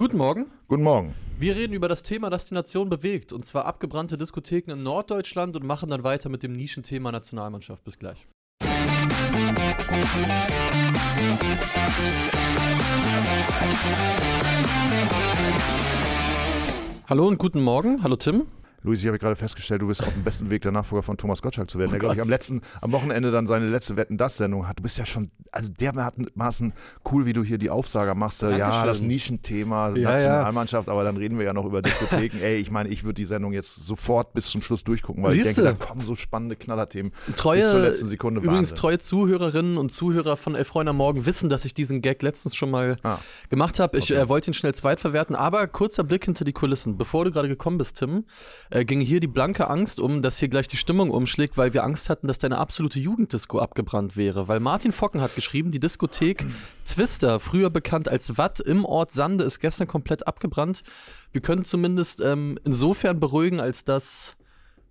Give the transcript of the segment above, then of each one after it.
Guten Morgen. Guten Morgen. Wir reden über das Thema, das die Nation bewegt, und zwar abgebrannte Diskotheken in Norddeutschland und machen dann weiter mit dem Nischenthema Nationalmannschaft. Bis gleich. Hallo und guten Morgen. Hallo Tim. Luis, ich habe gerade festgestellt, du bist auf dem besten Weg, der Nachfolger von Thomas Gottschalk zu werden, Oh der, glaube ich, am letzten, am Wochenende dann seine letzte Wetten-Das-Sendung hat. Du bist ja schon, also dermaßen cool, wie du hier die Aufsager machst. Ja, Dankeschön. das Nischenthema, Ja, Nationalmannschaft, aber dann reden wir ja noch über Diskotheken. Ey, ich meine, ich würde die Sendung jetzt sofort bis zum Schluss durchgucken, weil Siehste? ich denke, da kommen so spannende Knallerthemen Treue, bis zur letzten Sekunde. übrigens Wahnsinn. treue Zuhörerinnen und Zuhörer von Elf Freunde am Morgen wissen, dass ich diesen Gag letztens schon mal Ah. gemacht habe. Ich Okay. äh, wollte ihn schnell zweitverwerten, aber kurzer Blick hinter die Kulissen. Bevor du gerade gekommen bist, Tim, äh, ging hier die blanke Angst um, dass hier gleich die Stimmung umschlägt, weil wir Angst hatten, dass deine absolute Jugenddisco abgebrannt wäre. Weil Martin Focken hat geschrieben, die Diskothek Twister, früher bekannt als Watt im Ort Sande, ist gestern komplett abgebrannt. Wir können zumindest ähm, insofern beruhigen, als dass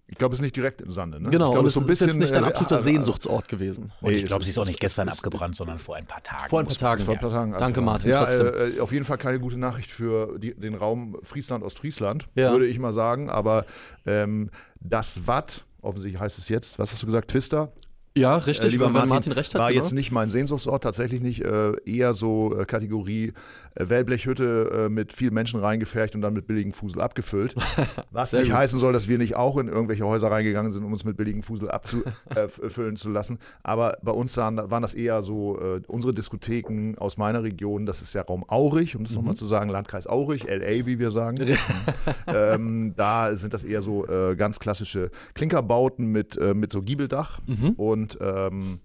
Ich glaube, es ist nicht direkt im Sande. Ne? Genau, ich glaube, und es es ist jetzt nicht äh, ein absoluter äh, Sehnsuchtsort gewesen. Und ich glaube, es sie ist auch ist- nicht gestern es ist- abgebrannt, sondern vor ein paar Tagen. Vor ein paar Tagen. Vor ein paar Tagen Danke, abgebrannt. Martin, Ja, äh, auf jeden Fall keine gute Nachricht für die, den Raum Friesland-Ostfriesland, Ja. würde ich mal sagen. Aber ähm, das Watt, offensichtlich heißt es jetzt, was hast du gesagt, Twister? Ja, richtig, Äh, lieber Martin, Martin recht hat. war genau. jetzt nicht mein Sehnsuchtsort, tatsächlich nicht. Äh, eher so äh, Kategorie äh, Wellblechhütte äh, mit viel Menschen reingefercht und dann mit billigem Fusel abgefüllt. Was nicht gut. heißen soll, dass wir nicht auch in irgendwelche Häuser reingegangen sind, um uns mit billigem Fusel abzufüllen zu lassen. Aber bei uns waren, waren das eher so äh, unsere Diskotheken aus meiner Region. Das ist ja Raum Aurich, um das nochmal Mhm. zu sagen, Landkreis Aurich, LA, wie wir sagen. ähm, da sind das eher so äh, ganz klassische Klinkerbauten mit, äh, mit so Giebeldach Mhm. und ähm,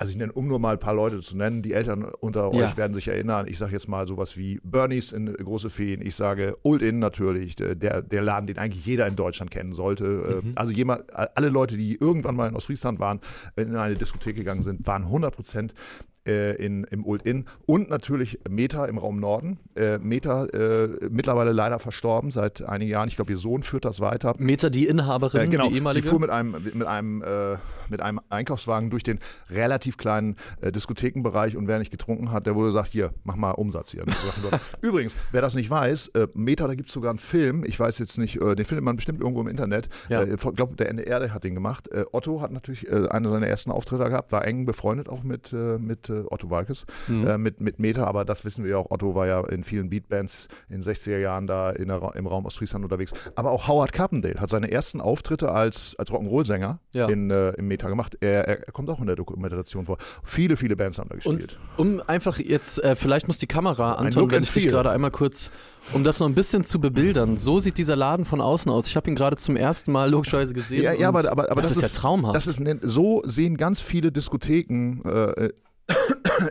also ich nenne, um nur mal ein paar Leute zu nennen, die Eltern unter Ja. euch werden sich erinnern, ich sage jetzt mal sowas wie Bernies in Große Feen, ich sage Old Inn natürlich, der, der Laden, den eigentlich jeder in Deutschland kennen sollte. Äh, Also jemand, alle Leute, die irgendwann mal in Ostfriesland waren, in eine Diskothek gegangen sind, waren 100 Prozent äh, in, im Old Inn und natürlich Meta im Raum Norden. Äh, Meta äh, mittlerweile leider verstorben seit einigen Jahren. Ich glaube, ihr Sohn führt das weiter. Meta, die Inhaberin, Äh, genau, die sie ehemalige. fuhr mit einem, mit einem, äh, mit einem Einkaufswagen durch den relativ kleinen äh, Diskothekenbereich und wer nicht getrunken hat, der wurde gesagt, hier, mach mal Umsatz hier. Übrigens, wer das nicht weiß, äh, Meta, da gibt es sogar einen Film, ich weiß jetzt nicht, äh, den findet man bestimmt irgendwo im Internet. Ja. Äh, ich glaube, der NDR, der hat den gemacht. Äh, Otto hat natürlich äh, einen seiner ersten Auftritte gehabt, war eng befreundet auch mit, äh, mit Otto Walkes, Mhm. mit, mit Meta, aber das wissen wir ja auch, Otto war ja in vielen Beatbands in den 60er Jahren da in der, im Raum Ostfriesland unterwegs. Aber auch Howard Carpendale hat seine ersten Auftritte als, als Rock'n'Roll-Sänger Ja. in, äh, im Meta gemacht. Er, er, kommt auch in der Dokumentation vor. Viele, viele Bands haben da Und gespielt. um einfach jetzt, äh, vielleicht muss die Kamera, Anton, wenn ich dich gerade einmal kurz, um das noch ein bisschen zu bebildern. So sieht dieser Laden von außen aus. Ich habe ihn gerade zum ersten Mal logischerweise gesehen. Ja, ja und aber, aber, aber das, ist ja traumhaft. Das ist, so sehen ganz viele Diskotheken äh,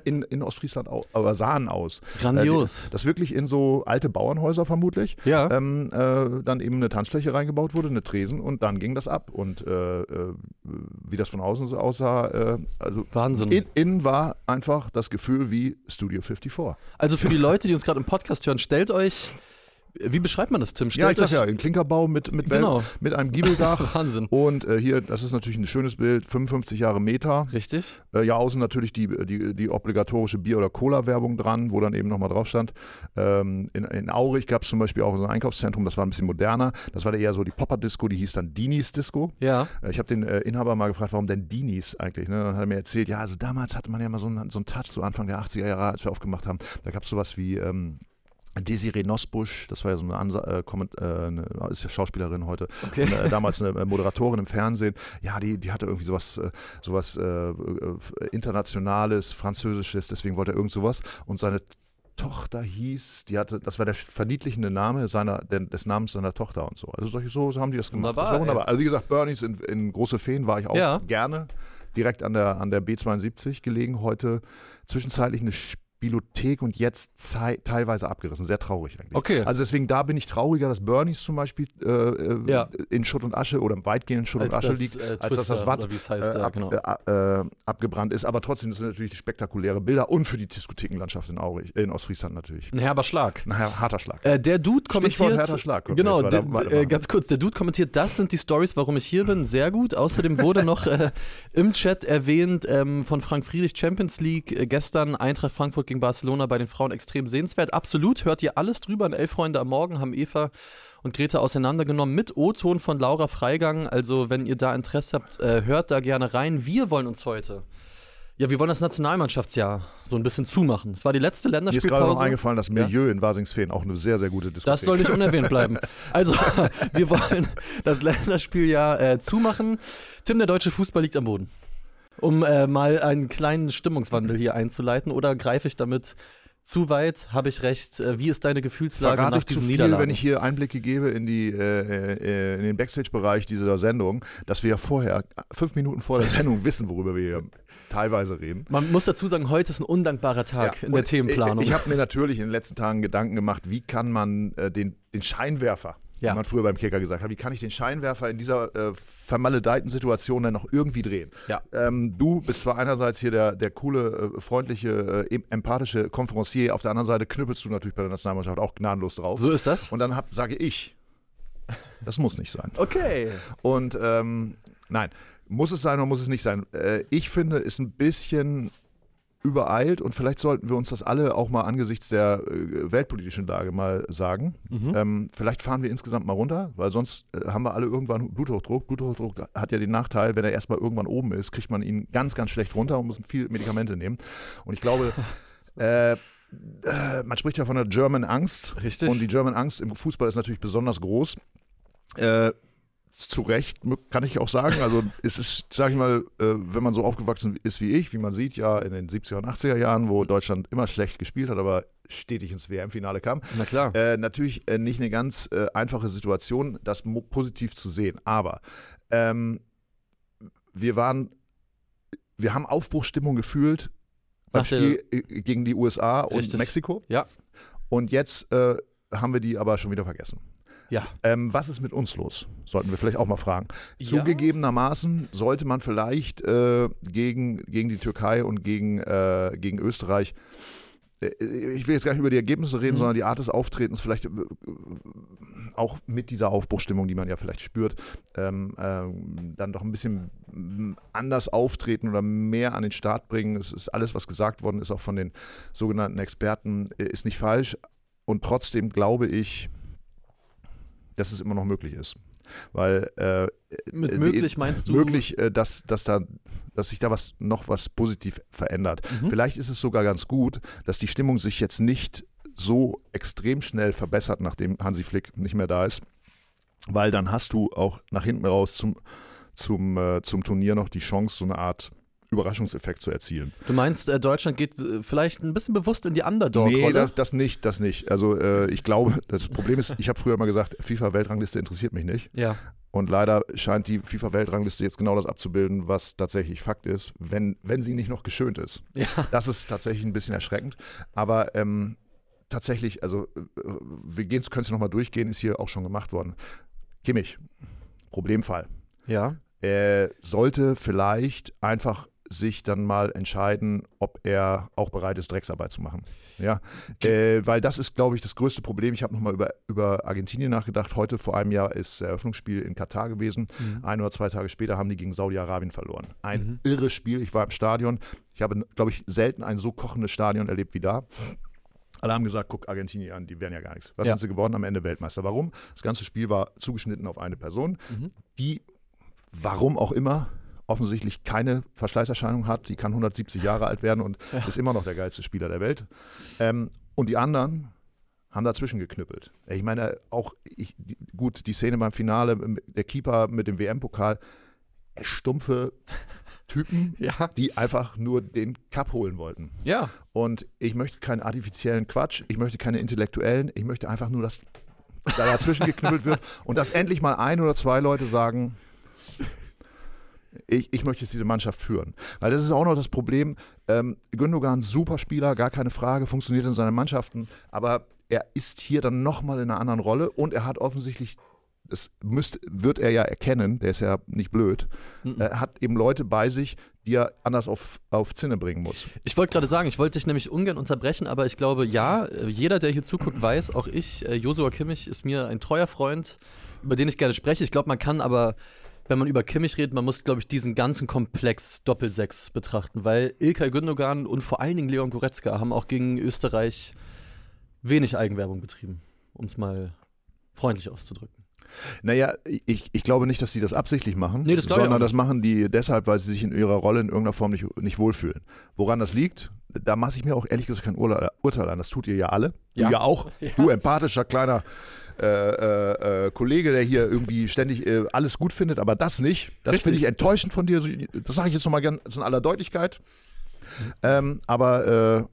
in, in Ostfriesland au, aber sahen aus. Grandios. Äh, das wirklich in so alte Bauernhäuser vermutlich. ja. ähm, äh, dann eben eine Tanzfläche reingebaut wurde, eine Tresen und dann ging das ab. Und äh, äh, wie das von außen so aussah, äh, also Wahnsinn. in, innen war einfach das Gefühl wie Studio 54. also für die Leute, die uns gerade im Podcast hören, stellt euch, wie beschreibt man das, Tim? Stellt Ja, ich sag ja, ein Klinkerbau mit, mit, Wel- Genau. mit einem Giebeldach. Wahnsinn. Und äh, hier, das ist natürlich ein schönes Bild, 55 Jahre Meter. Richtig? Äh, ja, außen natürlich die, die, die obligatorische Bier- oder Cola-Werbung dran, wo dann eben nochmal drauf stand. Ähm, in, in Aurich gab es zum Beispiel auch so ein Einkaufszentrum, das war ein bisschen moderner. Das war eher so die Popper-Disco, die hieß dann Dinis Disco. Ja. Äh, Ich habe den äh, Inhaber mal gefragt, warum denn Dinis eigentlich? Ne? Dann hat er mir erzählt, ja, also damals hatte man ja mal so einen, so einen Touch, so Anfang der 80er Jahre, als wir aufgemacht haben. Da gab es sowas wie ähm, Desiree Nosbusch, das war ja so eine, Ansa äh, Komment- äh, eine ist ja Schauspielerin heute, Okay. und, äh, damals eine äh, Moderatorin im Fernsehen. Ja, die, die hatte irgendwie sowas, äh, sowas äh, internationales, französisches, deswegen wollte er irgend sowas. Und seine Tochter hieß, die hatte, das war der verniedlichende Name seiner, des Namens seiner Tochter und so. Also solche, so, so haben die das gemacht. Wunderbar, das war wunderbar. ey. Also wie gesagt, Bernies in, in Große Feen war ich auch Ja. gerne. Direkt an der, an der B72 gelegen. Heute zwischenzeitlich eine Spielothek und jetzt teilweise abgerissen. Sehr traurig eigentlich. Okay. Also deswegen, da bin ich trauriger, dass Bernies zum Beispiel äh, äh, Ja. in Schutt und Asche oder weitgehend in Schutt und Asche liegt, äh, als dass das Watt es heißt, äh, ab, genau. äh, äh, abgebrannt ist. Aber trotzdem das sind natürlich spektakuläre Bilder und für die Diskothekenlandschaft in, Aurich, äh, in Ostfriesland natürlich. Ein herber Schlag. Ein her- harter Schlag. Äh, der Dude kommentiert. härter Schlag. Genau, weiter- äh, ganz kurz, der Dude kommentiert, das sind die Stories, warum ich hier bin. Sehr gut. Außerdem wurde noch äh, im Chat erwähnt ähm, von Frank Friedrich Champions League äh, gestern Eintracht Frankfurt Wolfsburg gegen Barcelona bei den Frauen extrem sehenswert. Absolut, hört ihr alles drüber. In Elf Freunde am Morgen haben Eva und Greta auseinandergenommen mit O-Ton von Laura Freigang. Also, wenn ihr da Interesse habt, äh, hört da gerne rein. Wir wollen uns heute ja, wir wollen das Nationalmannschaftsjahr so ein bisschen zumachen. Es war die letzte Länderspielpause. Mir ist gerade noch eingefallen, das Milieu ja? in Wasingsfeen auch eine sehr, sehr gute Diskussion. Das soll nicht unerwähnt bleiben. Also, wir wollen das Länderspieljahr äh, zumachen. Tim, der deutsche Fußball liegt am Boden. Um äh, mal einen kleinen Stimmungswandel hier einzuleiten, oder greife ich damit zu weit, habe ich recht. Äh, wie ist deine Gefühlslage Verrate nach diesen zu viel, Niederlagen? wenn ich hier Einblicke gebe in, die, äh, äh, in den Backstage-Bereich dieser Sendung, dass wir ja vorher, fünf Minuten vor der Sendung, wissen, worüber wir hier teilweise reden. Man muss dazu sagen, heute ist ein undankbarer Tag ja, in der Themenplanung. Ich, ich habe mir natürlich in den letzten Tagen Gedanken gemacht, wie kann man äh, den, den Scheinwerfer ja. wie man früher beim Kicker gesagt hat. Wie kann ich den Scheinwerfer in dieser äh, vermaledeiten Situation dann noch irgendwie drehen? Ja. Ähm, du bist zwar einerseits hier der, der coole, äh, freundliche, äh, empathische Konferencier, auf der anderen Seite knüppelst du natürlich bei der Nationalmannschaft auch gnadenlos drauf. So ist das. Und dann hab, sage ich, das muss nicht sein. Okay. Und ähm, nein, muss es sein oder muss es nicht sein? Äh, ich finde, ist ein bisschen übereilt und vielleicht sollten wir uns das alle auch mal angesichts der äh, weltpolitischen Lage mal sagen. Mhm. Ähm, vielleicht fahren wir insgesamt mal runter, weil sonst äh, haben wir alle irgendwann Bluthochdruck. Bluthochdruck hat ja den Nachteil, wenn er erstmal irgendwann oben ist, kriegt man ihn ganz, ganz schlecht runter und muss viel Medikamente nehmen. Und ich glaube, äh, äh, man spricht ja von der German Angst. Richtig. Und die German Angst im Fußball ist natürlich besonders groß. Äh, zu Recht, kann ich auch sagen. Also es ist, sag ich mal, äh, wenn man so aufgewachsen ist wie ich, wie man sieht, ja in den 70er und 80er Jahren, wo Deutschland immer schlecht gespielt hat, aber stetig ins WM-Finale kam. Na klar. Äh, natürlich äh, nicht eine ganz äh, einfache Situation, das positiv zu sehen. Aber ähm, wir waren, wir haben Aufbruchstimmung gefühlt beim Spiel äh, gegen die USA und Richtig. Mexiko. Ja. Und jetzt haben wir die aber schon wieder vergessen. Ja. Ähm, was ist mit uns los? Sollten wir vielleicht auch mal fragen. Ja. Zugegebenermaßen sollte man vielleicht äh, gegen, gegen die Türkei und gegen, äh, gegen Österreich äh, ich will jetzt gar nicht über die Ergebnisse reden, mhm. sondern die Art des Auftretens, vielleicht äh, auch mit dieser Aufbruchstimmung, die man ja vielleicht spürt, ähm, ähm, dann doch ein bisschen anders auftreten oder mehr an den Start bringen. Es ist alles, was gesagt worden ist, auch von den sogenannten Experten, äh, ist nicht falsch. Und trotzdem glaube ich, dass es immer noch möglich ist. Weil äh, mit äh, möglich meinst du möglich, äh, dass, dass da dass sich da was noch was positiv verändert. Mhm. Vielleicht ist es sogar ganz gut, dass die Stimmung sich jetzt nicht so extrem schnell verbessert, nachdem Hansi Flick nicht mehr da ist, weil dann hast du auch nach hinten raus zum zum, äh, zum Turnier noch die Chance, so eine Art Überraschungseffekt zu erzielen. Du meinst, äh, Deutschland geht äh, vielleicht ein bisschen bewusst in die Underdog-Rolle? Nee, das, das nicht, das nicht. Also äh, ich glaube, das Problem ist, ich habe früher mal gesagt, FIFA-Weltrangliste interessiert mich nicht. Ja. Und leider scheint die FIFA-Weltrangliste jetzt genau das abzubilden, was tatsächlich Fakt ist, wenn, wenn sie nicht noch geschönt ist. Ja. Das ist tatsächlich ein bisschen erschreckend. Aber ähm, tatsächlich, also äh, wir gehen, können es nochmal durchgehen, ist hier auch schon gemacht worden. Kimmich, Problemfall. Ja. Er sollte vielleicht einfach sich dann mal entscheiden, ob er auch bereit ist, Drecksarbeit zu machen. Ja, äh, weil das ist, glaube ich, das größte Problem. Ich habe nochmal über, über Argentinien nachgedacht. Heute vor einem Jahr ist das Eröffnungsspiel in Katar gewesen. Mhm. Ein oder zwei Tage später haben die gegen Saudi-Arabien verloren. Ein mhm. irres Spiel. Ich war im Stadion. Ich habe, glaube ich, selten ein so kochendes Stadion erlebt wie da. Alle haben gesagt, guck Argentinien an, die wären ja gar nichts. Was ja. sind sie geworden? Am Ende Weltmeister. Warum? Das ganze Spiel war zugeschnitten auf eine Person, mhm. die, warum auch immer, offensichtlich keine Verschleißerscheinung hat. Die kann 170 Jahre alt werden und ja. ist immer noch der geilste Spieler der Welt. Ähm, und die anderen haben dazwischen geknüppelt. Ich meine, auch ich, die, gut, die Szene beim Finale, der Keeper mit dem WM-Pokal, stumpfe Typen, ja. die einfach nur den Cup holen wollten. Ja. Und ich möchte keinen artifiziellen Quatsch, ich möchte keine intellektuellen, ich möchte einfach nur, dass da dazwischen geknüppelt wird und dass endlich mal ein oder zwei Leute sagen, ich, ich möchte jetzt diese Mannschaft führen. Weil das ist auch noch das Problem. Ähm, Gündogan, super Spieler, gar keine Frage, funktioniert in seinen Mannschaften, aber er ist hier dann nochmal in einer anderen Rolle und er hat offensichtlich das müsst, wird er ja erkennen, der ist ja nicht blöd, mhm. er hat eben Leute bei sich, die er anders auf, auf Zinne bringen muss. Ich wollte gerade sagen, ich wollte dich nämlich ungern unterbrechen, aber ich glaube, ja, jeder, der hier zuguckt, weiß, auch ich, äh, Josua Kimmich ist mir ein treuer Freund, über den ich gerne spreche. Ich glaube, man kann aber wenn man über Kimmich redet, man muss, glaube ich, diesen ganzen Komplex Doppelsechs betrachten, weil Ilkay Gündogan und vor allen Dingen Leon Goretzka haben auch gegen Österreich wenig Eigenwerbung betrieben, um es mal freundlich auszudrücken. Naja, ich, ich glaube nicht, dass sie das absichtlich machen, Nee, das sondern das machen die deshalb, weil sie sich in ihrer Rolle in irgendeiner Form nicht, nicht wohlfühlen. Woran das liegt, da mache ich mir auch ehrlich gesagt kein Urla- Urteil an. Das tut ihr ja alle. Ja. Du ja auch. Du empathischer kleiner äh, äh, äh, Kollege, der hier irgendwie ständig äh, alles gut findet, aber das nicht. Das finde ich enttäuschend von dir. Das sage ich jetzt nochmal ganz in aller Deutlichkeit. Ähm, aber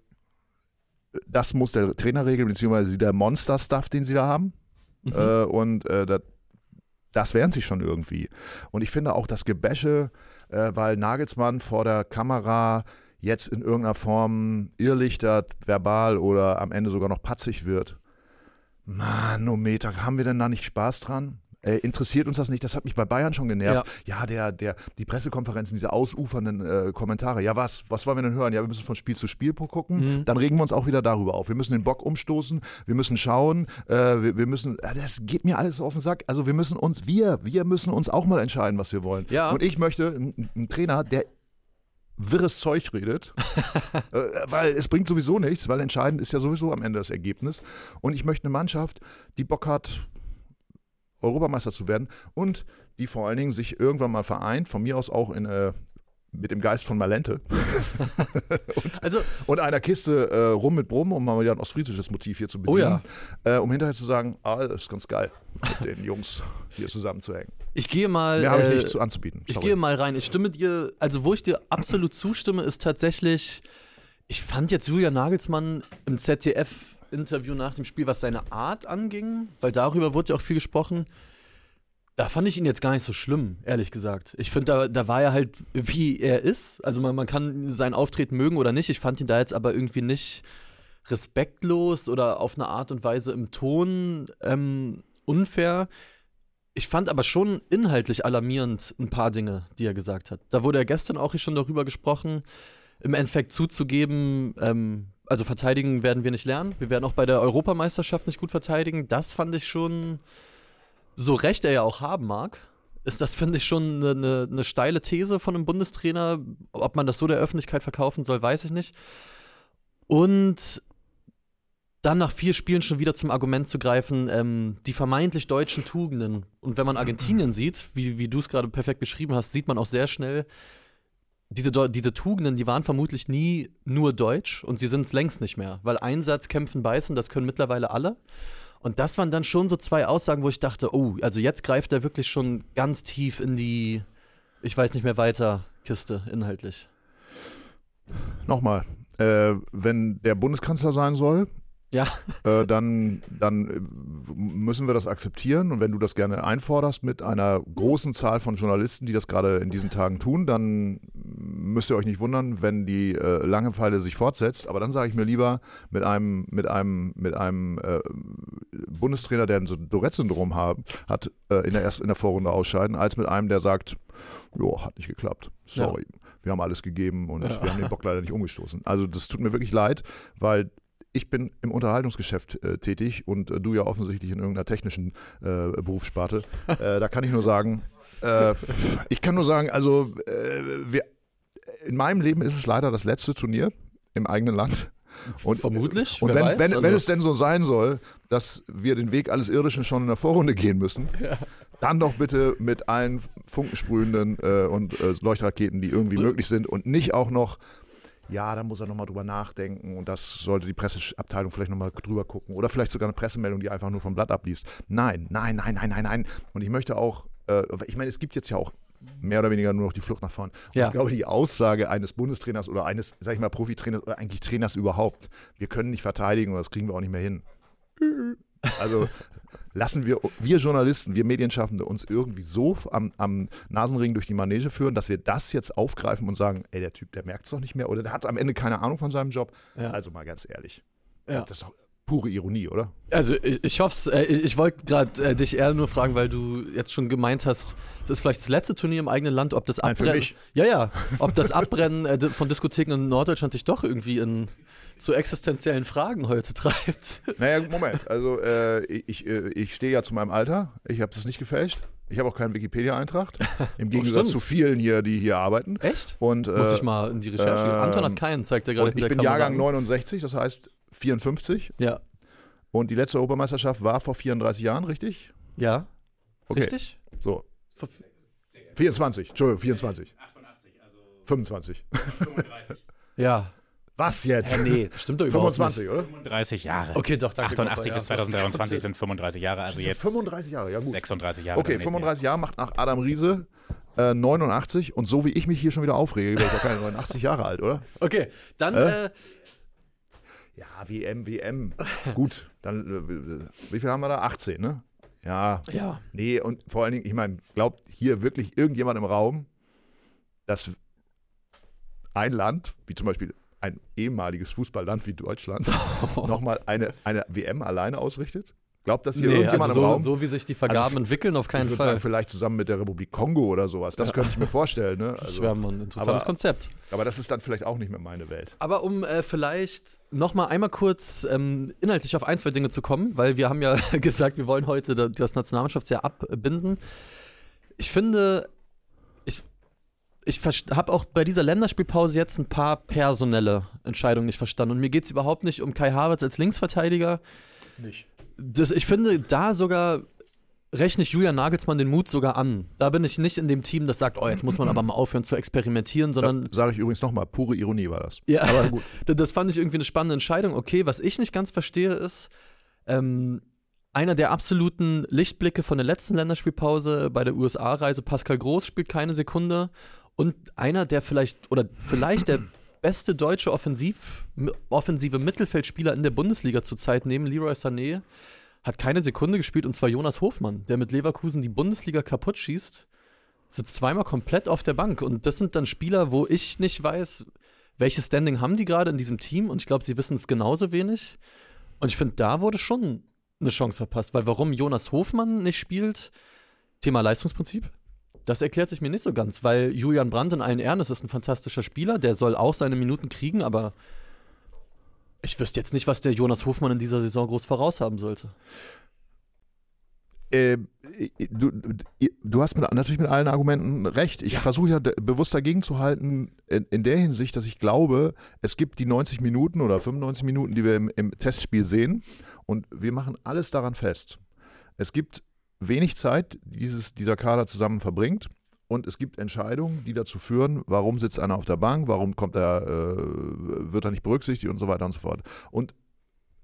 äh, das muss der Trainer regeln, beziehungsweise der Monster-Stuff, den sie da haben. Äh, und äh, das, das wären sie schon irgendwie. Und ich finde auch das Gebäsche, äh, weil Nagelsmann vor der Kamera jetzt in irgendeiner Form irrlichtert, verbal oder am Ende sogar noch patzig wird. Manometer, haben wir denn da nicht Spaß dran? Äh, interessiert uns das nicht? Das hat mich bei Bayern schon genervt. Ja, der, der, die Pressekonferenzen, diese ausufernden äh, Kommentare. Ja, was? Was wollen wir denn hören? Ja, wir müssen von Spiel zu Spiel gucken. Dann regen wir uns auch wieder darüber auf. Wir müssen den Bock umstoßen. Wir müssen schauen. Äh, wir, wir müssen, äh, das geht mir alles auf den Sack. Also wir müssen uns, wir, wir müssen uns auch mal entscheiden, was wir wollen. Ja. Und ich möchte einen, einen Trainer, der wirres Zeug redet, äh, weil es bringt sowieso nichts, weil entscheidend ist ja sowieso am Ende das Ergebnis. Und ich möchte eine Mannschaft, die Bock hat, Europameister zu werden und die vor allen Dingen sich irgendwann mal vereint, von mir aus auch in, äh, mit dem Geist von Malente Also, und einer Kiste äh, rum mit Brummen, um mal wieder ein ostfriesisches Motiv hier zu bedienen, Oh äh, um hinterher zu sagen, ah, das ist ganz geil, mit den Jungs hier zusammenzuhängen. ich gehe mal. Mehr habe ich äh, nicht zu anzubieten. Ich Sorry. gehe mal rein. Ich stimme dir, also wo ich dir absolut zustimme, ist tatsächlich, ich fand jetzt Julian Nagelsmann im ZDF-Interview nach dem Spiel, was seine Art anging, weil darüber wurde ja auch viel gesprochen, da fand ich ihn jetzt gar nicht so schlimm, ehrlich gesagt. Ich finde, da, da war er halt, wie er ist. Also man, man kann sein Auftreten mögen oder nicht. Ich fand ihn da jetzt aber irgendwie nicht respektlos oder auf eine Art und Weise im Ton ähm, unfair. Ich fand aber schon inhaltlich alarmierend ein paar Dinge, die er gesagt hat. Da wurde ja gestern auch schon darüber gesprochen, im Endeffekt zuzugeben, ähm, also verteidigen werden wir nicht lernen. Wir werden auch bei der Europameisterschaft nicht gut verteidigen. Das fand ich schon, so recht er ja auch haben mag, ist das, finde ich, schon eine, eine, eine steile These von einem Bundestrainer. Ob man das so der Öffentlichkeit verkaufen soll, weiß ich nicht. Und dann nach vier Spielen schon wieder zum Argument zu greifen, ähm, die vermeintlich deutschen Tugenden. Und wenn man Argentinien sieht, wie, wie du es gerade perfekt beschrieben hast, sieht man auch sehr schnell, diese, diese Tugenden, die waren vermutlich nie nur deutsch und sie sind es längst nicht mehr. Weil Einsatz, Kämpfen, Beißen, das können mittlerweile alle. Und das waren dann schon so zwei Aussagen, wo ich dachte, oh, also jetzt greift er wirklich schon ganz tief in die, ich weiß nicht mehr weiter, Kiste inhaltlich. Nochmal, äh, wenn der Bundeskanzler sein soll, Ja. äh, dann, dann äh, müssen wir das akzeptieren. Und wenn du das gerne einforderst mit einer großen Zahl von Journalisten, die das gerade in diesen Tagen tun, dann müsst ihr euch nicht wundern, wenn die äh, Langeweile sich fortsetzt. Aber dann sage ich mir lieber mit einem, mit einem, mit einem äh, Bundestrainer, der ein so Tourette-Syndrom hat, äh, in, der ersten, in der Vorrunde ausscheiden, als mit einem, der sagt, jo, hat nicht geklappt. Sorry. Wir haben alles gegeben und wir haben den Bock leider nicht umgestoßen. Also das tut mir wirklich leid, weil ich bin im Unterhaltungsgeschäft äh, tätig und äh, du ja offensichtlich in irgendeiner technischen äh, Berufssparte. Äh, da kann ich nur sagen, äh, ich kann nur sagen, also äh, wir, in meinem Leben ist es leider das letzte Turnier im eigenen Land. Und, Vermutlich, Und wenn, weiß, wenn, wenn also- es denn so sein soll, dass wir den Weg alles Irdischen schon in der Vorrunde gehen müssen, dann doch bitte mit allen funkensprühenden äh, und äh, Leuchtraketen, die irgendwie möglich sind und nicht auch noch, ja, da muss er nochmal drüber nachdenken und das sollte die Presseabteilung vielleicht nochmal drüber gucken oder vielleicht sogar eine Pressemeldung, die einfach nur vom Blatt abliest. Nein, nein, nein, nein, nein, nein. Und ich möchte auch, äh, ich meine, es gibt jetzt ja auch mehr oder weniger nur noch die Flucht nach vorn. Und Ja. Ich glaube, die Aussage eines Bundestrainers oder eines, sag ich mal, Profitrainers oder eigentlich Trainers überhaupt, wir können nicht verteidigen und das kriegen wir auch nicht mehr hin. Also lassen wir, wir Journalisten, wir Medienschaffende uns irgendwie so am, am Nasenring durch die Manege führen, dass wir das jetzt aufgreifen und sagen, ey, der Typ, der merkt es doch nicht mehr oder der hat am Ende keine Ahnung von seinem Job. Ja. Also mal ganz ehrlich. Ja. Das ist doch pure Ironie, oder? Also ich, ich hoffe äh, ich, ich wollte gerade äh, dich eher nur fragen, weil du jetzt schon gemeint hast, es ist vielleicht das letzte Turnier im eigenen Land, ob das Nein, für Abbrennen, mich. ja ja, ob das Abbrennen äh, von Diskotheken in Norddeutschland dich doch irgendwie in zu existenziellen Fragen heute treibt. Naja, Moment. Also äh, ich, äh, ich stehe ja zu meinem Alter. Ich habe das nicht gefälscht. Ich habe auch keinen Wikipedia-Eintrag. Im Oh, Gegensatz stimmt. zu vielen hier, die hier arbeiten. Echt? Und, Muss ich mal in die Recherche gehen. ähm, Anton hat keinen, zeigt er gerade ich bin Jahrgang an. 69, das heißt 54. Ja. Und die letzte Europameisterschaft war vor 34 Jahren, richtig? Ja. Okay. Richtig? So. Ver- 24, Entschuldigung, 24. 25. Ja. Was jetzt? Hä, nee, stimmt doch überhaupt 25, oder? 30 Jahre. Okay, doch, danke. 88 Papa, bis ja. 2023 sind 35 Jahre, also jetzt 35 Jahre, ja gut. 36 Jahre. Okay, im nächsten 35 Jahre macht nach Adam Riese äh, 89 und so wie ich mich hier schon wieder aufrege, bin ich doch keine 89 Jahre alt, oder? Okay, dann Äh? äh, Ja, WM, WM. Gut, dann, äh, wie viel haben wir da? 18, ne? Ja, ja. nee, und vor allen Dingen, ich meine, glaubt hier wirklich irgendjemand im Raum, dass ein Land, wie zum Beispiel ein ehemaliges Fußballland wie Deutschland, nochmal eine, eine WM alleine ausrichtet? Glaubt das hier Nee, irgendjemand also im so, Raum? so wie sich die Vergaben Also, entwickeln, auf ich keinen würde Fall. sagen, vielleicht zusammen mit der Republik Kongo oder sowas. Das könnte ich mir vorstellen. Ne? das Also, wäre mal ein interessantes aber- Konzept. aber das ist dann vielleicht auch nicht mehr meine Welt. Aber um äh, vielleicht noch mal einmal kurz ähm, inhaltlich auf ein, zwei Dinge zu kommen, weil wir haben ja gesagt, wir wollen heute da- das Nationalmannschaftsjahr abbinden. Ich finde, ich, ich habe auch bei dieser Länderspielpause jetzt ein paar personelle Entscheidungen nicht verstanden. Und mir geht es überhaupt nicht um Kai Havertz als Linksverteidiger. Nicht. Das, ich finde, da sogar rechne ich Julian Nagelsmann den Mut sogar an. Da bin ich nicht in dem Team, das sagt, oh, jetzt muss man aber mal aufhören zu experimentieren, sondern Sage ich übrigens nochmal, pure Ironie war das. ja, Aber gut. das fand ich irgendwie eine spannende Entscheidung. Okay, was ich nicht ganz verstehe, ist, ähm, einer der absoluten Lichtblicke von der letzten Länderspielpause bei der USA-Reise, Pascal Groß, spielt keine Sekunde. Und einer der vielleicht, oder vielleicht der beste deutsche Offensiv, offensive Mittelfeldspieler in der Bundesliga zurzeit neben Leroy Sané hat keine Sekunde gespielt, und zwar Jonas Hofmann, der mit Leverkusen die Bundesliga kaputt schießt, sitzt zweimal komplett auf der Bank. Und das sind dann Spieler, wo ich nicht weiß, welches Standing haben die gerade in diesem Team? Und ich glaube, sie wissen es genauso wenig. Und ich finde, da wurde schon eine Chance verpasst, weil warum Jonas Hofmann nicht spielt, Thema Leistungsprinzip, das erklärt sich mir nicht so ganz, weil Julian Brandt in allen Ehren, das ist ein fantastischer Spieler, der soll auch seine Minuten kriegen, aber ich wüsste jetzt nicht, was der Jonas Hofmann in dieser Saison groß voraushaben sollte. Äh, du, du hast mit, natürlich mit allen Argumenten recht. Ich versuche ja bewusst dagegen zu halten, in, in der Hinsicht, dass ich glaube, es gibt die 90 Minuten oder 95 Minuten, die wir im, im Testspiel sehen und wir machen alles daran fest. Es gibt wenig Zeit, die dieses, dieser Kader zusammen verbringt und es gibt Entscheidungen, die dazu führen, warum sitzt einer auf der Bank, warum kommt er, äh, wird er nicht berücksichtigt und so weiter und so fort. Und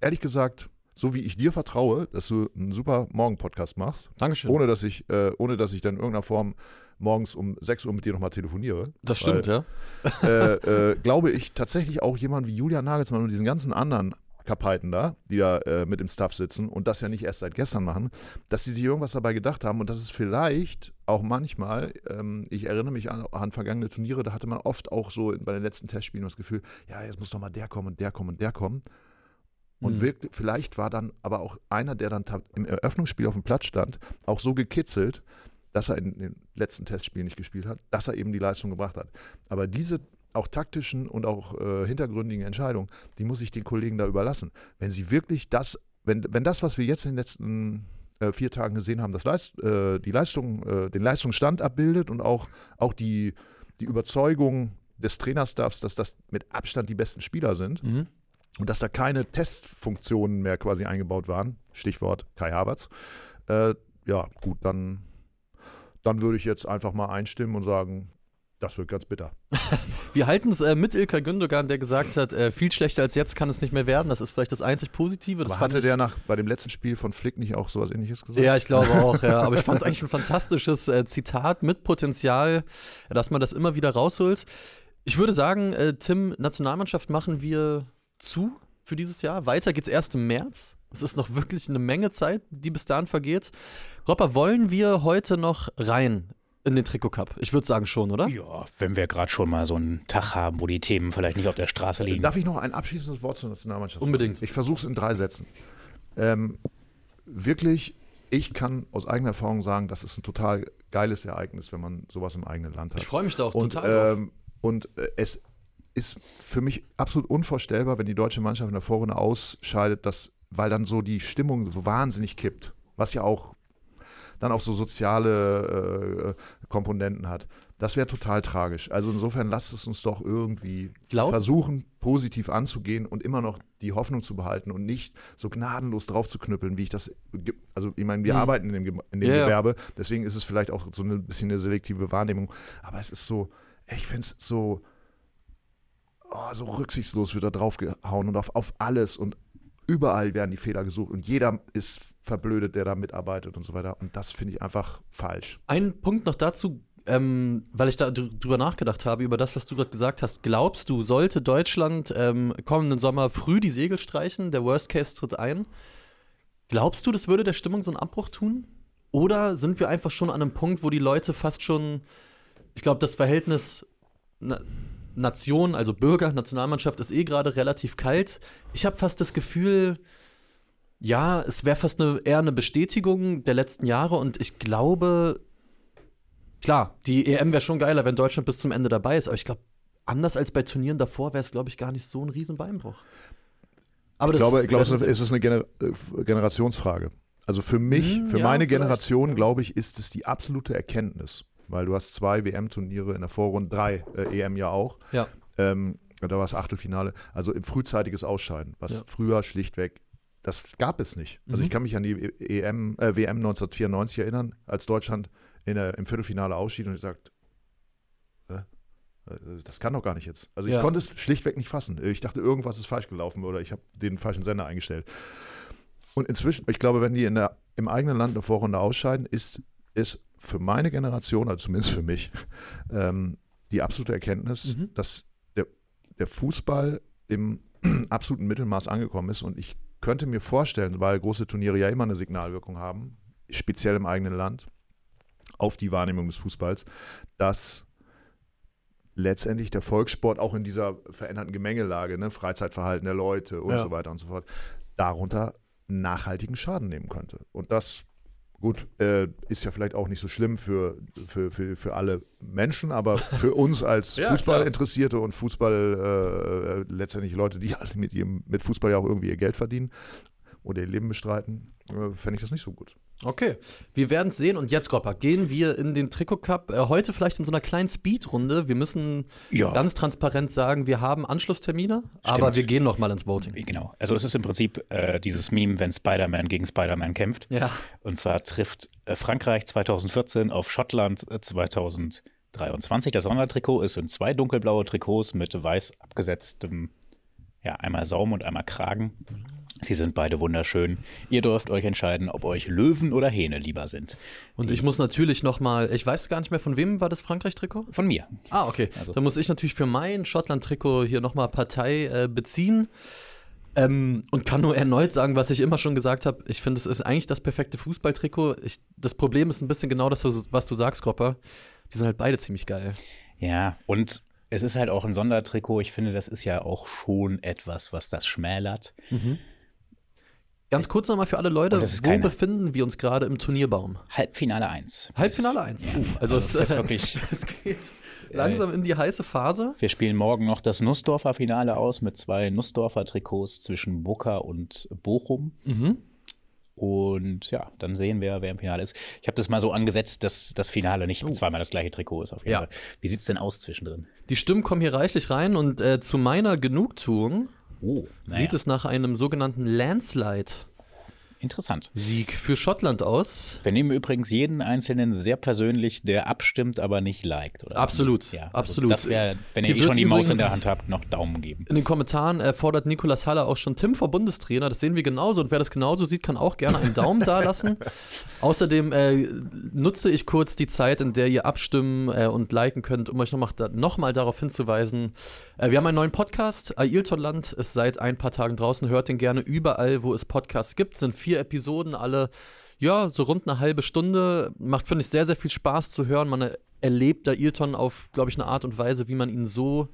ehrlich gesagt, so wie ich dir vertraue, dass du einen super Morgen-Podcast machst, Dankeschön. ohne dass ich, äh, ohne dass ich dann in irgendeiner Form morgens um 6 Uhr mit dir nochmal telefoniere, das stimmt, ja. äh, äh, glaube ich tatsächlich auch jemand wie Julian Nagelsmann und diesen ganzen anderen Kapeiten da, die da äh, mit im Staff sitzen und das ja nicht erst seit gestern machen, dass sie sich irgendwas dabei gedacht haben und dass es vielleicht auch manchmal, ähm, ich erinnere mich an, an vergangene Turniere, da hatte man oft auch so bei den letzten Testspielen das Gefühl, ja, jetzt muss doch mal der kommen und der kommen und der kommen. Und Mhm. wirklich, vielleicht war dann aber auch einer, der dann im Eröffnungsspiel auf dem Platz stand, auch so gekitzelt, dass er in den letzten Testspielen nicht gespielt hat, dass er eben die Leistung gebracht hat. Aber diese auch taktischen und auch äh, hintergründigen Entscheidungen, die muss ich den Kollegen da überlassen. Wenn sie wirklich das, wenn, wenn das, was wir jetzt in den letzten äh, vier Tagen gesehen haben, das Leist, äh, die Leistung, äh, den Leistungsstand abbildet und auch, auch die, die Überzeugung des Trainerstaffs, dass das mit Abstand die besten Spieler sind, Mhm. und dass da keine Testfunktionen mehr quasi eingebaut waren, Stichwort Kai Havertz, äh, ja, gut, dann, dann würde ich jetzt einfach mal einstimmen und sagen, das wird ganz bitter. Wir halten es äh, mit Ilkay Gündogan, der gesagt hat, äh, viel schlechter als jetzt kann es nicht mehr werden. Das ist vielleicht das einzig Positive. Das Aber hatte der nach, bei dem letzten Spiel von Flick nicht auch sowas ähnliches gesagt? Ja, ich glaube auch, ja. Aber ich fand es eigentlich ein fantastisches äh, Zitat mit Potenzial, dass man das immer wieder rausholt. Ich würde sagen, äh, Tim, Nationalmannschaft machen wir zu für dieses Jahr. Weiter geht's erst im März. Es ist noch wirklich eine Menge Zeit, die bis dahin vergeht. Robber, wollen wir heute noch rein in den Trikot Cup? Ich würde sagen schon, oder? Ja, wenn wir gerade schon mal so einen Tag haben, wo die Themen vielleicht nicht auf der Straße liegen. Darf ich noch ein abschließendes Wort zur Nationalmannschaft? Unbedingt. Ich versuche es in drei Sätzen. Ähm, wirklich, ich kann aus eigener Erfahrung sagen, das ist ein total geiles Ereignis, wenn man sowas im eigenen Land hat. Ich freue mich da auch Und, total drauf. ähm, und äh, es ist für mich absolut unvorstellbar, wenn die deutsche Mannschaft in der Vorrunde ausscheidet, dass, weil dann so die Stimmung so wahnsinnig kippt. Was ja auch dann auch so soziale äh, Komponenten hat. Das wäre total tragisch. Also insofern lasst es uns doch irgendwie Glaub- versuchen, positiv anzugehen und immer noch die Hoffnung zu behalten und nicht so gnadenlos drauf zu knüppeln, wie ich das. Also ich meine, wir Mhm. arbeiten in dem, Ge- in dem ja. Gewerbe, deswegen ist es vielleicht auch so ein bisschen eine selektive Wahrnehmung. Aber es ist so, ich finde es so, oh, so rücksichtslos wird da draufgehauen und auf, auf alles und überall werden die Fehler gesucht und jeder ist verblödet, der da mitarbeitet und so weiter. Und das finde ich einfach falsch. Ein Punkt noch dazu, ähm, weil ich da dr- drüber nachgedacht habe, über das, was du gerade gesagt hast. Glaubst du, sollte Deutschland ähm, kommenden Sommer früh die Segel streichen, der Worst Case tritt ein? Glaubst du, das würde der Stimmung so einen Abbruch tun? Oder sind wir einfach schon an einem Punkt, wo die Leute fast schon, ich glaube, das Verhältnis Na Nation, also Bürger, Nationalmannschaft ist eh gerade relativ kalt. Ich habe fast das Gefühl, ja, es wäre fast eine, eher eine Bestätigung der letzten Jahre und ich glaube, klar, die EM wäre schon geiler, wenn Deutschland bis zum Ende dabei ist, aber ich glaube, anders als bei Turnieren davor wäre es, glaube ich, gar nicht so ein Riesenbeinbruch. Aber Ich glaube, ich glaube es ist eine Gener äh, Generationsfrage. Also für mich, Hm, für ja, meine vielleicht. Generation, glaube ich, ist es die absolute Erkenntnis. Weil du hast zwei WM-Turniere in der Vorrunde, drei äh, EM ja auch. Ja. Ähm, da war es Achtelfinale. Also im frühzeitiges Ausscheiden, was Ja. früher schlichtweg, das gab es nicht. Also Mhm. ich kann mich an die EM, äh, WM 1994 erinnern, als Deutschland in der, im Viertelfinale ausschied und ich sagt, äh, äh, das kann doch gar nicht jetzt. Also ich Ja. konnte es schlichtweg nicht fassen. Ich dachte, irgendwas ist falsch gelaufen oder ich habe den falschen Sender eingestellt. Und inzwischen, ich glaube, wenn die in der, im eigenen Land eine Vorrunde ausscheiden, ist es für meine Generation, also zumindest für mich, ähm, die absolute Erkenntnis, Mhm. dass der, der Fußball im absoluten Mittelmaß angekommen ist. Und ich könnte mir vorstellen, weil große Turniere ja immer eine Signalwirkung haben, speziell im eigenen Land, auf die Wahrnehmung des Fußballs, dass letztendlich der Volkssport auch in dieser veränderten Gemengelage, ne, Freizeitverhalten der Leute und Ja. so weiter und so fort, darunter nachhaltigen Schaden nehmen könnte. Und das, gut, äh, ist ja vielleicht auch nicht so schlimm für, für, für, für alle Menschen, aber für uns als Ja, Fußballinteressierte und Fußball, äh, letztendlich Leute, die alle mit, ihrem, mit Fußball ja auch irgendwie ihr Geld verdienen oder ihr Leben bestreiten, äh, fände ich das nicht so gut. Okay, wir werden es sehen. Und jetzt, Gropper, gehen wir in den Trikot Cup. Äh, heute vielleicht in so einer kleinen Speedrunde. Wir müssen Ja. ganz transparent sagen, wir haben Anschlusstermine, aber wir gehen noch mal ins Voting. Genau. Also es ist im Prinzip äh, dieses Meme, wenn Spider-Man gegen Spider-Man kämpft. Ja, Und zwar trifft äh, Frankreich 2014 auf Schottland äh, 2023. Das Sondertrikot ist in zwei dunkelblaue Trikots mit weiß abgesetztem, ja, einmal Saum und einmal Kragen. Sie sind beide wunderschön. Ihr dürft euch entscheiden, ob euch Löwen oder Hähne lieber sind. und ich muss natürlich noch mal, ich weiß gar nicht mehr, von wem war das Frankreich-Trikot? Von mir. Ah, okay. Also- Dann muss ich natürlich für mein Schottland-Trikot hier noch mal Partei äh, beziehen. Ähm, und kann nur erneut sagen, was ich immer schon gesagt habe. Ich finde, es ist eigentlich das perfekte Fußballtrikot. Ich, das Problem ist ein bisschen genau das, was, du sagst, Kropper. Die sind halt beide ziemlich geil. Ja, und es ist halt auch ein Sondertrikot. Ich finde, das ist ja auch schon etwas, was das schmälert. Ganz kurz nochmal für alle Leute, wo keine- befinden wir uns gerade im Turnierbaum? Halbfinale 1. Halbfinale 1. Ja, Uh, also also es, ist wirklich- es geht langsam in die heiße Phase. Wir spielen morgen noch das Nussdorfer Finale aus mit zwei Nussdorfer Trikots zwischen Bucker und Bochum. Mhm. Und ja, dann sehen wir, wer im Finale ist. Ich habe das mal so angesetzt, dass das Finale nicht zweimal das gleiche Trikot ist auf jeden Ja. Fall. Wie sieht es denn aus zwischendrin? Die Stimmen kommen hier reichlich rein und äh, zu meiner Genugtuung Oh, sieht es nach einem sogenannten Landslide-Sieg Interessant. für Schottland aus. Wir nehmen übrigens jeden Einzelnen sehr persönlich, der abstimmt, aber nicht liked. Oder? Absolut, Ja, also absolut. Das wäre, wenn ihr eh schon die Maus in der Hand habt, noch Daumen geben. In den Kommentaren äh, fordert Nikolas Haller auch schon Tim vor Bundestrainer. Das sehen wir genauso. Und wer das genauso sieht, kann auch gerne einen Daumen da lassen. Außerdem äh, nutze ich kurz die Zeit, in der ihr abstimmen äh, und liken könnt, um euch nochmal noch mal darauf hinzuweisen. Äh, wir haben einen neuen Podcast. Ailtonland ist seit ein paar Tagen draußen. Hört den gerne überall, wo es Podcasts gibt. Sind vier Episoden, alle ja, so rund eine halbe Stunde. Macht, finde ich, sehr, sehr viel Spaß zu hören. Man erlebt Ailton auf, glaube ich, eine Art und Weise, wie man ihn so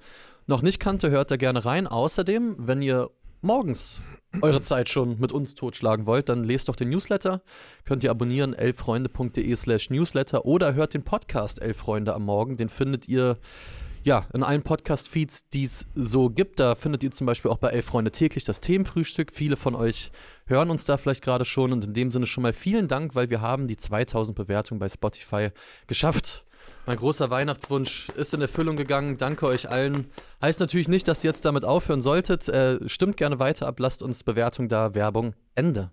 noch nicht kannte, hört da gerne rein. Außerdem, wenn ihr morgens eure Zeit schon mit uns totschlagen wollt, dann lest doch den Newsletter. Könnt ihr abonnieren, elffreunde.de slash newsletter oder hört den Podcast Elf Freunde am Morgen. Den findet ihr ja, in allen Podcast-Feeds, die es so gibt. Da findet ihr zum Beispiel auch bei Elf Freunde täglich das Themenfrühstück. Viele von euch hören uns da vielleicht gerade schon und in dem Sinne schon mal vielen Dank, weil wir haben die 2000 Bewertungen bei Spotify geschafft. Mein großer Weihnachtswunsch ist in Erfüllung gegangen. Danke euch allen. Heißt natürlich nicht, dass ihr jetzt damit aufhören solltet. Äh, stimmt gerne weiter ab, lasst uns Bewertung da, Werbung, Ende.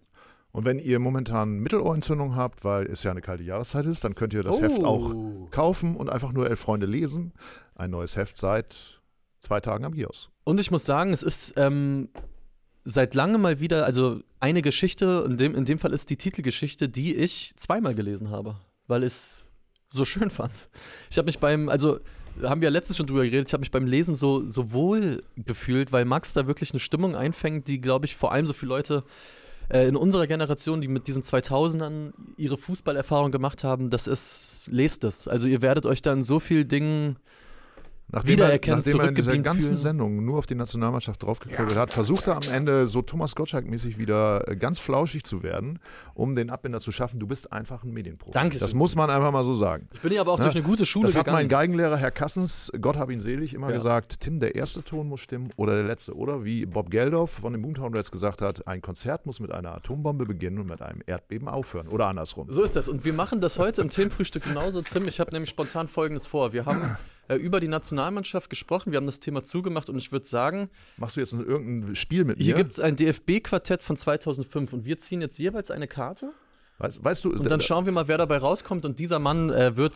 Und wenn ihr momentan Mittelohrentzündung habt, weil es ja eine kalte Jahreszeit ist, dann könnt ihr das Oh. Heft auch kaufen und einfach nur Elf Freunde lesen. Ein neues Heft seit zwei Tagen am Kiosk. Und ich muss sagen, es ist ähm, seit langem mal wieder, also eine Geschichte, in dem, in dem Fall ist die Titelgeschichte, die ich zweimal gelesen habe, weil ich es so schön fand. Ich habe mich beim, also haben wir ja letztens schon drüber geredet, ich habe mich beim Lesen so, so wohl gefühlt, weil Max da wirklich eine Stimmung einfängt, die, glaube ich, vor allem so viele Leute äh, in unserer Generation, die mit diesen 2000ern ihre Fußballerfahrung gemacht haben, das ist, lest es. Also ihr werdet euch dann so viel Dingen Nachdem er, Wiedererkennen, nachdem er in dieser ganzen fühlen. Sendung nur auf die Nationalmannschaft draufgekröbelt hat, versucht er am Ende so Thomas Gottschalk-mäßig wieder äh, ganz flauschig zu werden, um den Abbinder zu schaffen. Du bist einfach ein Medienprofi. Dankeschön. Das muss man einfach mal so sagen. Ich bin ja aber auch Ne? durch eine gute Schule Das hat gegangen. mein Geigenlehrer Herr Kassens, Gott hab ihn selig, immer Ja. gesagt, Tim, der erste Ton muss stimmen oder der letzte. Oder wie Bob Geldof von den Boomtown Rats gesagt hat, ein Konzert muss mit einer Atombombe beginnen und mit einem Erdbeben aufhören. Oder andersrum. So ist das. Und wir machen das heute im Themenfrühstück genauso. Tim, ich habe nämlich spontan Folgendes vor. Wir haben äh, über die Nationalmannschaft gesprochen, wir haben das Thema zugemacht und ich würde sagen, Machst du jetzt ein- irgendein Spiel mit hier mir? gibt es ein DFB-Quartett von 2005 und wir ziehen jetzt jeweils eine Karte weißt, weißt du, und dann schauen wir mal, wer dabei rauskommt und dieser Mann äh, wird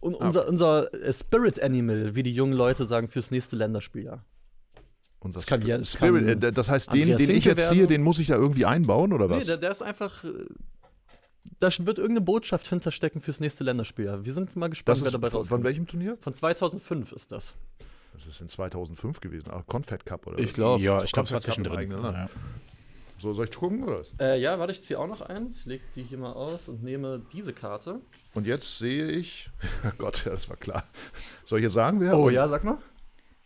Ah. unser, unser äh, Spirit Animal, wie die jungen Leute sagen, fürs nächste Länderspieljahr. unser das kann ja- das Spirit, äh, das heißt, den, Andreas den ich jetzt ziehe, werden. den muss ich da irgendwie einbauen oder Nee, was? der, der ist einfach. Da wird irgendeine Botschaft hinterstecken fürs nächste Länderspieljahr. Wir sind mal gespannt, das wer ist dabei von, rauskommt. von welchem Turnier? Von 2005 ist das. Das ist in 2005 gewesen. Ah, Confed Cup oder Ich was? glaub, ja, ich glaube, es war zwischendrin. im eigenen Land. Ja. So, soll ich gucken oder was? Äh, ja, warte, ich ziehe auch noch ein. Ich lege die hier mal aus und nehme diese Karte. Und jetzt sehe ich, oh Gott, ja, das war klar. Soll ich jetzt sagen, wer? Oh ja, sag mal.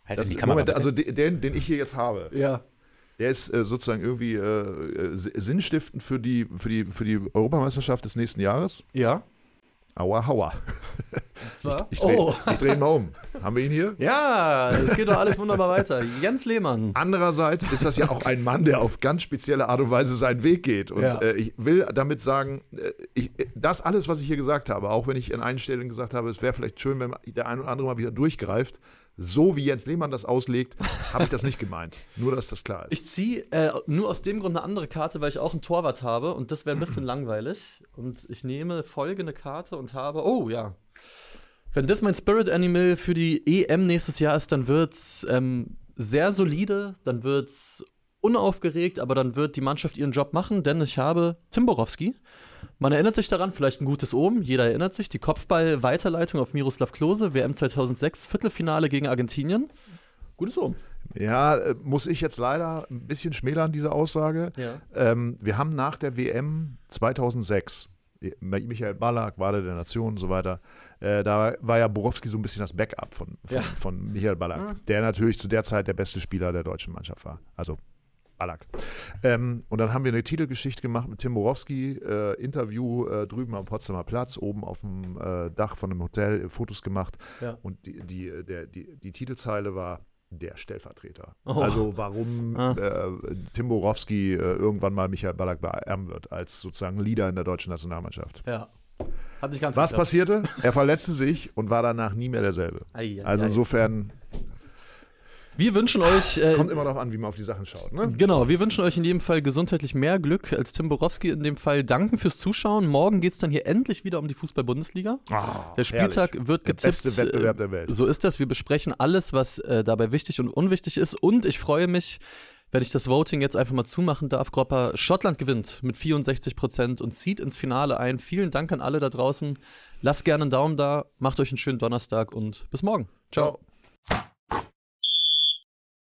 Halt Das, in die Kamera. Moment, bitte. also de- den, den ich hier jetzt habe, Ja. Der ist äh, sozusagen irgendwie äh, äh, si- sinnstiftend für die, für, die, für die Europameisterschaft des nächsten Jahres. Ja. Aua, haua. Zwar? Ich drehe oh. ich dreh ihn mal um. Haben wir ihn hier? Ja, es geht doch alles wunderbar weiter. Jens Lehmann. Andererseits ist das ja auch ein Mann, der auf ganz spezielle Art und Weise seinen Weg geht. Und Ja. äh, ich will damit sagen, äh, ich, das alles, was ich hier gesagt habe, auch wenn ich an einigen Stellen gesagt habe, es wäre vielleicht schön, wenn der ein oder andere mal wieder durchgreift, so wie Jens Lehmann das auslegt, habe ich das nicht gemeint. Nur, dass das klar ist. Ich ziehe äh, nur aus dem Grund eine andere Karte, weil ich auch einen Torwart habe und das wäre ein bisschen langweilig. Und ich nehme folgende Karte und habe. Oh ja. Wenn das mein Spirit Animal für die EM nächstes Jahr ist, dann wird's ähm, sehr solide, dann wird's unaufgeregt, aber dann wird die Mannschaft ihren Job machen, denn ich habe Tim Borowski. Man erinnert sich daran, vielleicht ein gutes Omen, jeder erinnert sich, die Kopfball-Weiterleitung auf Miroslav Klose, WM 2006, Viertelfinale gegen Argentinien. Gutes Omen. Ja, äh, muss ich jetzt leider ein bisschen schmälern, diese Aussage. Ja. Ähm, wir haben nach der WM 2006, Michael Ballack, Wade der Nation und so weiter, äh, da war ja Borowski so ein bisschen das Backup von, von, Ja. von Michael Ballack, Ja. der natürlich zu der Zeit der beste Spieler der deutschen Mannschaft war. Also Ballack. Ähm, und dann haben wir eine Titelgeschichte gemacht mit Tim Borowski, äh, Interview äh, drüben am Potsdamer Platz, oben auf dem äh, Dach von einem Hotel, äh, Fotos gemacht. Ja. Und die, die, der, die, die Titelzeile war der Stellvertreter. Oh. Also warum Ah. äh, Tim Borowski äh, irgendwann mal Michael Ballack beerben wird als sozusagen Leader in der deutschen Nationalmannschaft. Ja. Hat nicht ganz Was geklappt. passierte? Er verletzte sich und war danach nie mehr derselbe. Ei, ei, Also ei. Wir wünschen euch. Äh, kommt immer darauf an, wie man auf die Sachen schaut. Ne? Genau, wir wünschen euch in jedem Fall gesundheitlich mehr Glück als Tim Borowski in dem Fall. Danken fürs Zuschauen. Morgen geht es dann hier endlich wieder um die Fußball-Bundesliga. Ah, Der Spieltag herrlich. wird Der getippt. beste Wettbewerb äh, der Welt. So ist das. Wir besprechen alles, was äh, dabei wichtig und unwichtig ist. Und ich freue mich, wenn ich das Voting jetzt einfach mal zumachen darf. Gropper, Schottland gewinnt mit 64 Prozent und zieht ins Finale ein. Vielen Dank an alle da draußen. Lasst gerne einen Daumen da, macht euch einen schönen Donnerstag und bis morgen. Ciao. Ciao.